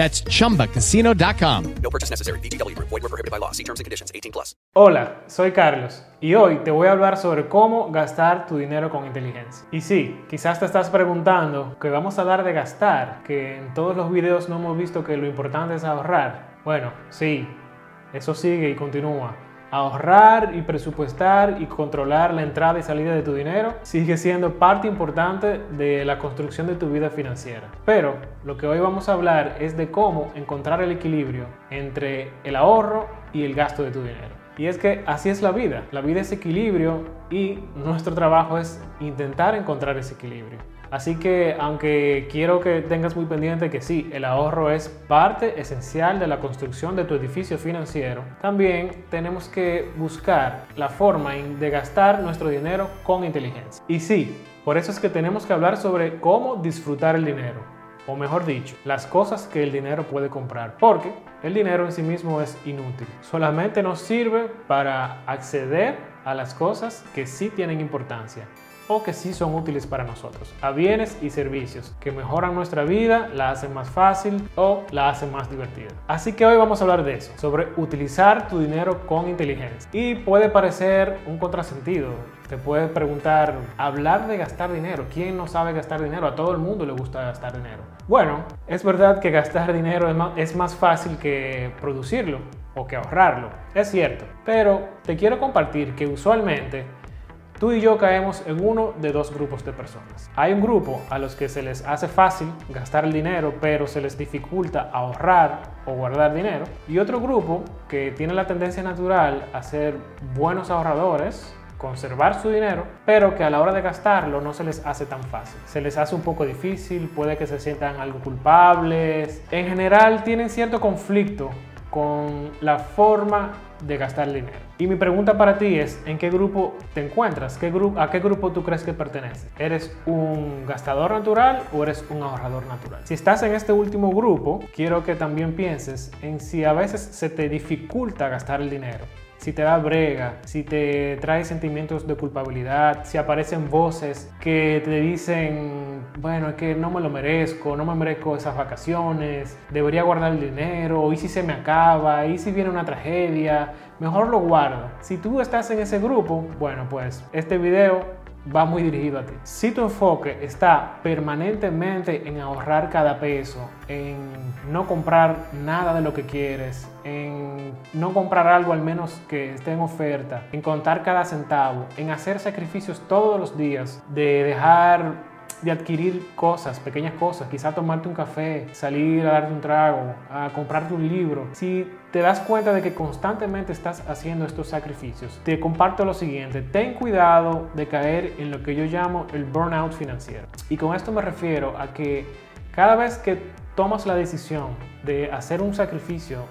That's chumbacasino.com. No purchase necessary. VGW Group. Void were prohibited by law. See terms and conditions. 18 plus. Hola, soy Carlos y hoy te voy a hablar sobre cómo gastar tu dinero con inteligencia. Y sí, quizás te estás preguntando que vamos a dar de gastar, que en todos los videos no hemos visto que lo importante es ahorrar. Bueno, sí, eso sigue y continúa. Ahorrar y presupuestar y controlar la entrada y salida de tu dinero sigue siendo parte importante de la construcción de tu vida financiera. Pero lo que hoy vamos a hablar es de cómo encontrar el equilibrio entre el ahorro y el gasto de tu dinero. Y es que así es la vida. La vida es equilibrio y nuestro trabajo es intentar encontrar ese equilibrio. Así que aunque quiero que tengas muy pendiente que sí, el ahorro es parte esencial de la construcción de tu edificio financiero, también tenemos que buscar la forma de gastar nuestro dinero con inteligencia. Y sí, por eso es que tenemos que hablar sobre cómo disfrutar el dinero, o mejor dicho, las cosas que el dinero puede comprar, porque el dinero en sí mismo es inútil, solamente nos sirve para acceder a las cosas que sí tienen importancia o que sí son útiles para nosotros, a bienes y servicios que mejoran nuestra vida, la hacen más fácil o la hacen más divertida. Así que hoy vamos a hablar de eso, sobre utilizar tu dinero con inteligencia. Y puede parecer un contrasentido, te puedes preguntar, hablar de gastar dinero, ¿quién no sabe gastar dinero? A todo el mundo le gusta gastar dinero. Bueno, es verdad que gastar dinero es más, es más fácil que producirlo o que ahorrarlo, es cierto, pero te quiero compartir que usualmente Tú y yo caemos en uno de dos grupos de personas. Hay un grupo a los que se les hace fácil gastar el dinero, pero se les dificulta ahorrar o guardar dinero. Y otro grupo que tiene la tendencia natural a ser buenos ahorradores, conservar su dinero, pero que a la hora de gastarlo no se les hace tan fácil. Se les hace un poco difícil, puede que se sientan algo culpables. En general tienen cierto conflicto con la forma de gastar dinero. Y mi pregunta para ti es, ¿en qué grupo te encuentras? ¿Qué ¿A qué grupo tú crees que perteneces? ¿Eres un gastador natural o eres un ahorrador natural? Si estás en este último grupo, quiero que también pienses en si a veces se te dificulta gastar el dinero si te da brega, si te trae sentimientos de culpabilidad, si aparecen voces que te dicen, bueno, es que no me lo merezco, no me merezco esas vacaciones, debería guardar el dinero, y si se me acaba, y si viene una tragedia, mejor lo guardo. Si tú estás en ese grupo, bueno, pues este video va muy dirigido a ti. Si tu enfoque está permanentemente en ahorrar cada peso, en no comprar nada de lo que quieres, en no comprar algo al menos que esté en oferta, en contar cada centavo, en hacer sacrificios todos los días, de dejar de adquirir cosas, pequeñas cosas, quizá tomarte un café, salir a darte un trago, a comprarte un libro. Si te das cuenta de que constantemente estás haciendo estos sacrificios, te comparto lo siguiente, ten cuidado de caer en lo que yo llamo el burnout financiero. Y con esto me refiero a que cada vez que tomas la decisión de hacer un sacrificio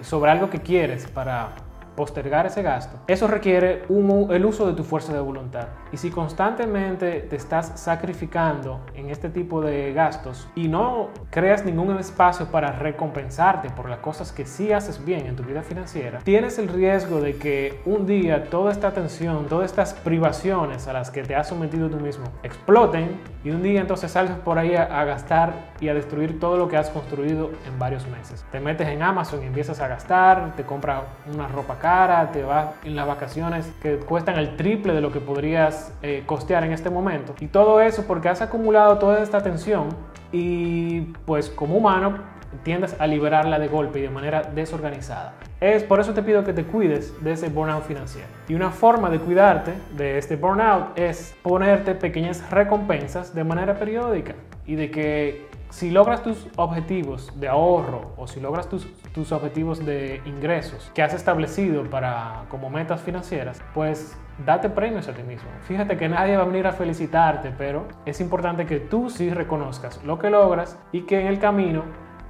sobre algo que quieres para postergar ese gasto, eso requiere el uso de tu fuerza de voluntad. Y si constantemente te estás sacrificando en este tipo de gastos y no creas ningún espacio para recompensarte por las cosas que sí haces bien en tu vida financiera, tienes el riesgo de que un día toda esta tensión, todas estas privaciones a las que te has sometido tú mismo exploten y un día entonces salgas por ahí a, a gastar y a destruir todo lo que has construido en varios meses. Te metes en Amazon y empiezas a gastar, te compras una ropa cara, te vas en las vacaciones que cuestan el triple de lo que podrías eh, costear en este momento. Y todo eso porque has acumulado toda esta tensión y pues como humano tiendas a liberarla de golpe y de manera desorganizada. Es por eso te pido que te cuides de ese burnout financiero. Y una forma de cuidarte de este burnout es ponerte pequeñas recompensas de manera periódica y de que si logras tus objetivos de ahorro o si logras tus, tus objetivos de ingresos que has establecido para como metas financieras, pues date premios a ti mismo. Fíjate que nadie va a venir a felicitarte, pero es importante que tú sí reconozcas lo que logras y que en el camino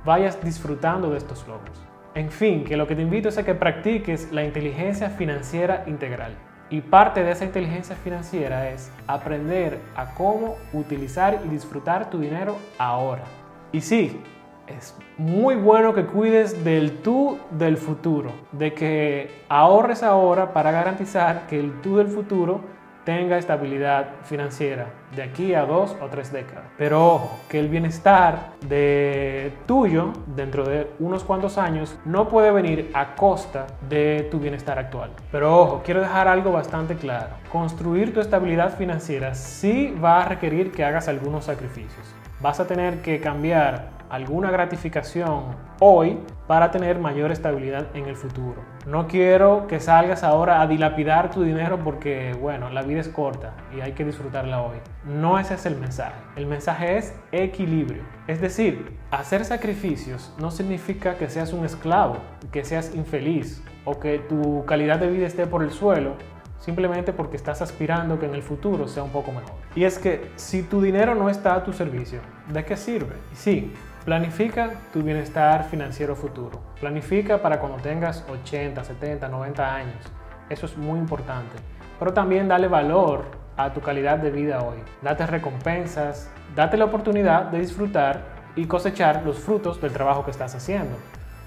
vayas disfrutando de estos logros. En fin, que lo que te invito es a que practiques la inteligencia financiera integral. Y parte de esa inteligencia financiera es aprender a cómo utilizar y disfrutar tu dinero ahora. Y sí, es muy bueno que cuides del tú del futuro, de que ahorres ahora para garantizar que el tú del futuro tenga estabilidad financiera de aquí a dos o tres décadas. Pero ojo, que el bienestar de tuyo dentro de unos cuantos años no puede venir a costa de tu bienestar actual. Pero ojo, quiero dejar algo bastante claro. Construir tu estabilidad financiera sí va a requerir que hagas algunos sacrificios. Vas a tener que cambiar alguna gratificación hoy para tener mayor estabilidad en el futuro. No quiero que salgas ahora a dilapidar tu dinero porque, bueno, la vida es corta y hay que disfrutarla hoy. No ese es el mensaje. El mensaje es equilibrio. Es decir, hacer sacrificios no significa que seas un esclavo, que seas infeliz o que tu calidad de vida esté por el suelo simplemente porque estás aspirando que en el futuro sea un poco mejor. Y es que si tu dinero no está a tu servicio, ¿de qué sirve? Y sí, Planifica tu bienestar financiero futuro. Planifica para cuando tengas 80, 70, 90 años. Eso es muy importante. Pero también dale valor a tu calidad de vida hoy. Date recompensas, date la oportunidad de disfrutar y cosechar los frutos del trabajo que estás haciendo.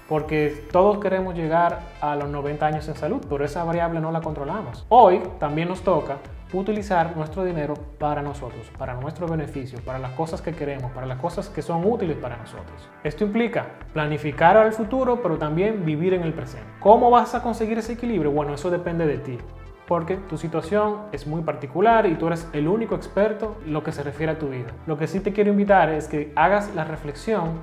Porque todos queremos llegar a los 90 años en salud, pero esa variable no la controlamos. Hoy también nos toca utilizar nuestro dinero para nosotros, para nuestro beneficio, para las cosas que queremos, para las cosas que son útiles para nosotros. Esto implica planificar al futuro, pero también vivir en el presente. ¿Cómo vas a conseguir ese equilibrio? Bueno, eso depende de ti porque tu situación es muy particular y tú eres el único experto en lo que se refiere a tu vida. Lo que sí te quiero invitar es que hagas la reflexión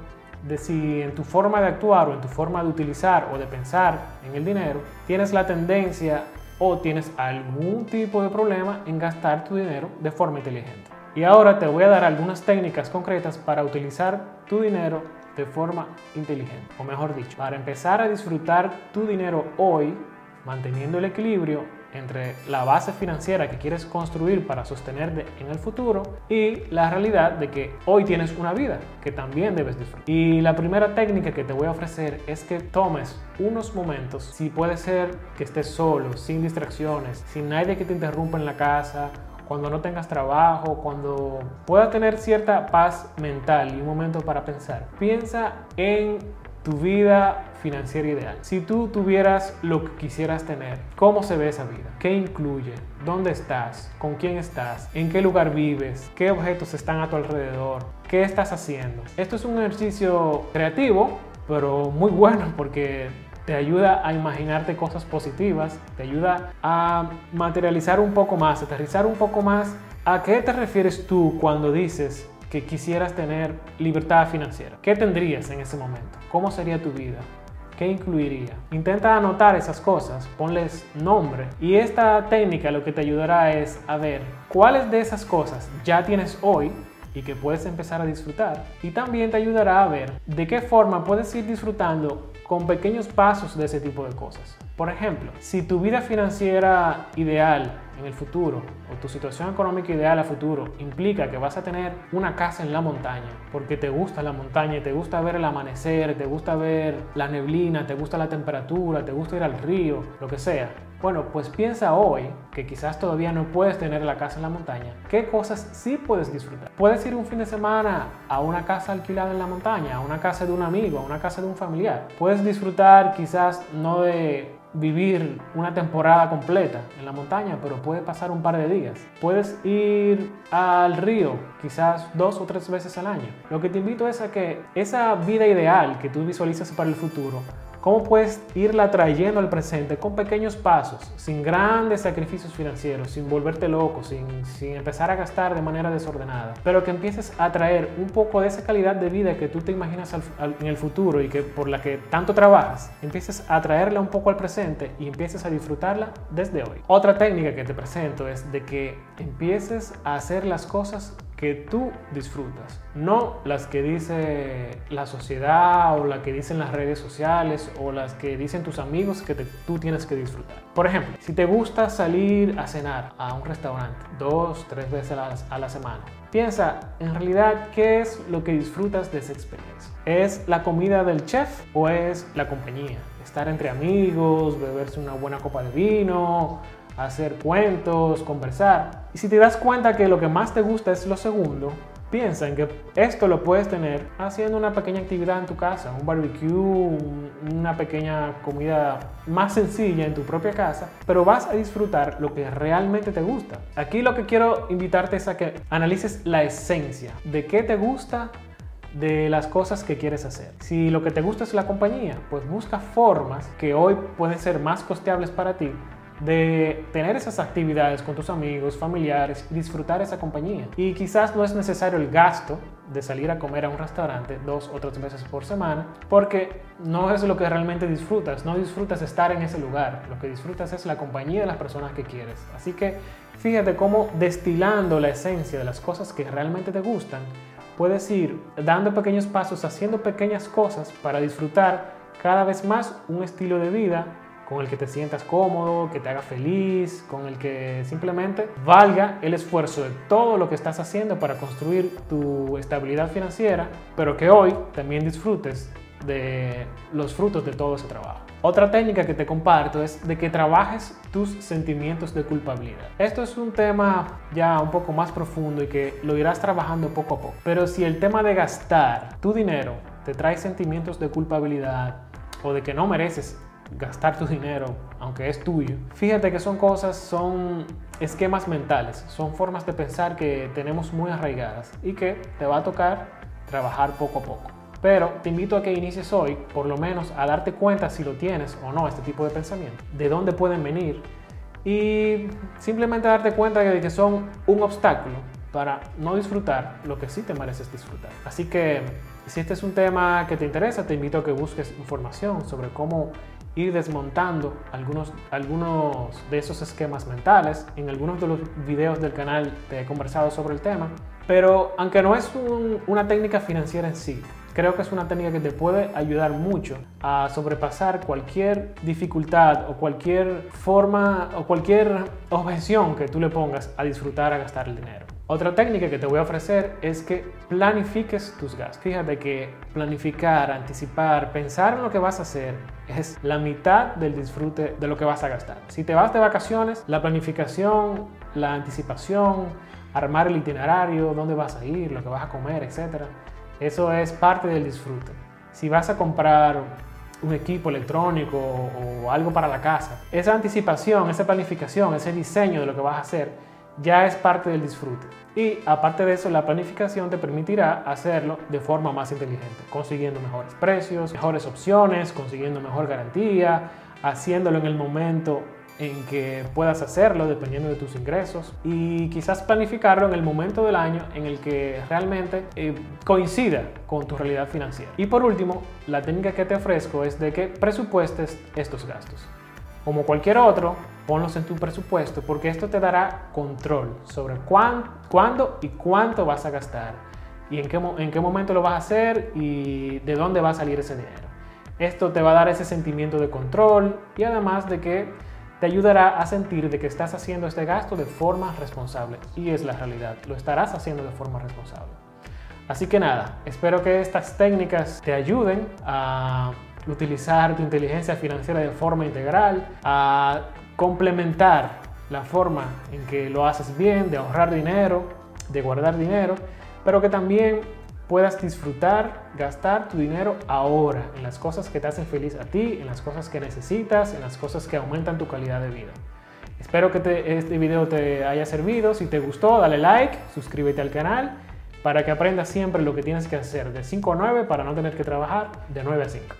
de si en tu forma de actuar o en tu forma de utilizar o de pensar en el dinero tienes la tendencia o tienes algún tipo de problema en gastar tu dinero de forma inteligente. Y ahora te voy a dar algunas técnicas concretas para utilizar tu dinero de forma inteligente. O mejor dicho, para empezar a disfrutar tu dinero hoy, manteniendo el equilibrio entre la base financiera que quieres construir para sostenerte en el futuro y la realidad de que hoy tienes una vida que también debes disfrutar. Y la primera técnica que te voy a ofrecer es que tomes unos momentos, si puede ser que estés solo, sin distracciones, sin nadie que te interrumpa en la casa, cuando no tengas trabajo, cuando puedas tener cierta paz mental y un momento para pensar. Piensa en tu vida financiera ideal. Si tú tuvieras lo que quisieras tener, ¿cómo se ve esa vida? ¿Qué incluye? ¿Dónde estás? ¿Con quién estás? ¿En qué lugar vives? ¿Qué objetos están a tu alrededor? ¿Qué estás haciendo? Esto es un ejercicio creativo, pero muy bueno porque te ayuda a imaginarte cosas positivas, te ayuda a materializar un poco más, aterrizar un poco más. ¿A qué te refieres tú cuando dices que quisieras tener libertad financiera? ¿Qué tendrías en ese momento? ¿Cómo sería tu vida? ¿Qué incluiría? Intenta anotar esas cosas, ponles nombre y esta técnica lo que te ayudará es a ver cuáles de esas cosas ya tienes hoy y que puedes empezar a disfrutar y también te ayudará a ver de qué forma puedes ir disfrutando con pequeños pasos de ese tipo de cosas. Por ejemplo, si tu vida financiera ideal en el futuro o tu situación económica ideal a futuro implica que vas a tener una casa en la montaña porque te gusta la montaña, te gusta ver el amanecer, te gusta ver la neblina, te gusta la temperatura, te gusta ir al río, lo que sea. Bueno, pues piensa hoy que quizás todavía no puedes tener la casa en la montaña. ¿Qué cosas sí puedes disfrutar? Puedes ir un fin de semana a una casa alquilada en la montaña, a una casa de un amigo, a una casa de un familiar. Puedes disfrutar quizás no de vivir una temporada completa en la montaña, pero puede pasar un par de días. Puedes ir al río quizás dos o tres veces al año. Lo que te invito es a que esa vida ideal que tú visualizas para el futuro, cómo puedes irla trayendo al presente con pequeños pasos, sin grandes sacrificios financieros, sin volverte loco, sin, sin empezar a gastar de manera desordenada, pero que empieces a traer un poco de esa calidad de vida que tú te imaginas en el futuro y que por la que tanto trabajas, empieces a traerla un poco al presente y empieces a disfrutarla desde hoy. Otra técnica que te presento es de que empieces a hacer las cosas que tú disfrutas, no las que dice la sociedad o las que dicen las redes sociales o las que dicen tus amigos que tú tienes que disfrutar. Por ejemplo, si te gusta salir a cenar a un restaurante dos, tres veces a la, a la semana, piensa en realidad qué es lo que disfrutas de esa experiencia. ¿Es la comida del chef o es la compañía? Estar entre amigos, beberse una buena copa de vino, hacer cuentos, conversar. Y si te das cuenta que lo que más te gusta es lo segundo, piensa en que esto lo puedes tener haciendo una pequeña actividad en tu casa, un barbecue, un- una pequeña comida más sencilla en tu propia casa, pero vas a disfrutar lo que realmente te gusta. Aquí lo que quiero invitarte es a que analices la esencia de qué te gusta de las cosas que quieres hacer. Si lo que te gusta es la compañía, pues busca formas que hoy pueden ser más costeables para ti de tener esas actividades con tus amigos, familiares, disfrutar esa compañía. Y quizás no es necesario el gasto de salir a comer a un restaurante dos o tres veces por semana, porque no es lo que realmente disfrutas, no disfrutas estar en ese lugar, lo que disfrutas es la compañía de las personas que quieres. Así que fíjate cómo destilando la esencia de las cosas que realmente te gustan, puedes ir dando pequeños pasos, haciendo pequeñas cosas para disfrutar cada vez más un estilo de vida con el que te sientas cómodo, que te haga feliz, con el que simplemente valga el esfuerzo de todo lo que estás haciendo para construir tu estabilidad financiera, pero que hoy también disfrutes de los frutos de todo ese trabajo. Otra técnica que te comparto es de que trabajes tus sentimientos de culpabilidad. Esto es un tema ya un poco más profundo y que lo irás trabajando poco a poco. Pero si el tema de gastar tu dinero te trae sentimientos de culpabilidad o de que no mereces gastar tu dinero, aunque es tuyo. Fíjate que son cosas, son esquemas mentales, son formas de pensar que tenemos muy arraigadas y que te va a tocar trabajar poco a poco. Pero te invito a que inicies hoy, por lo menos, a darte cuenta si lo tienes o no, este tipo de pensamiento, de dónde pueden venir y simplemente darte cuenta de que son un obstáculo para no disfrutar lo que sí te mereces disfrutar. Así que si este es un tema que te interesa, te invito a que busques información sobre cómo ir desmontando algunos, algunos de esos esquemas mentales. En algunos de los videos del canal te he conversado sobre el tema, pero aunque no es un- una técnica financiera en sí, creo que es una técnica que te puede ayudar mucho a sobrepasar cualquier dificultad o cualquier forma o cualquier objeción que tú le pongas a disfrutar, a gastar el dinero. Otra técnica que te voy a ofrecer es que planifiques tus gastos. Fíjate que planificar, anticipar, pensar en lo que vas a hacer es la mitad del disfrute de lo que vas a gastar. Si te vas de vacaciones, la planificación, la anticipación, armar el itinerario, dónde vas a ir, lo que vas a comer, etc. Eso es parte del disfrute. Si vas a comprar un equipo electrónico o algo para la casa, esa anticipación, esa planificación, ese diseño de lo que vas a hacer, ya es parte del disfrute. Y aparte de eso, la planificación te permitirá hacerlo de forma más inteligente, consiguiendo mejores precios, mejores opciones, consiguiendo mejor garantía, haciéndolo en el momento en que puedas hacerlo dependiendo de tus ingresos y quizás planificarlo en el momento del año en el que realmente eh, coincida con tu realidad financiera. Y por último, la técnica que te ofrezco es de que presupuestes estos gastos. Como cualquier otro, ponlos en tu presupuesto porque esto te dará control sobre cuán, cuándo y cuánto vas a gastar y en qué, en qué momento lo vas a hacer y de dónde va a salir ese dinero. Esto te va a dar ese sentimiento de control y además de que te ayudará a sentir de que estás haciendo este gasto de forma responsable y es la realidad, lo estarás haciendo de forma responsable. Así que nada, espero que estas técnicas te ayuden a utilizar tu inteligencia financiera de forma integral, a complementar la forma en que lo haces bien, de ahorrar dinero, de guardar dinero, pero que también puedas disfrutar, gastar tu dinero ahora en las cosas que te hacen feliz a ti, en las cosas que necesitas, en las cosas que aumentan tu calidad de vida. Espero que te- este video te haya servido. Si te gustó, dale like, suscríbete al canal para que aprendas siempre lo que tienes que hacer de 5 a 9 para no tener que trabajar de 9 a 5.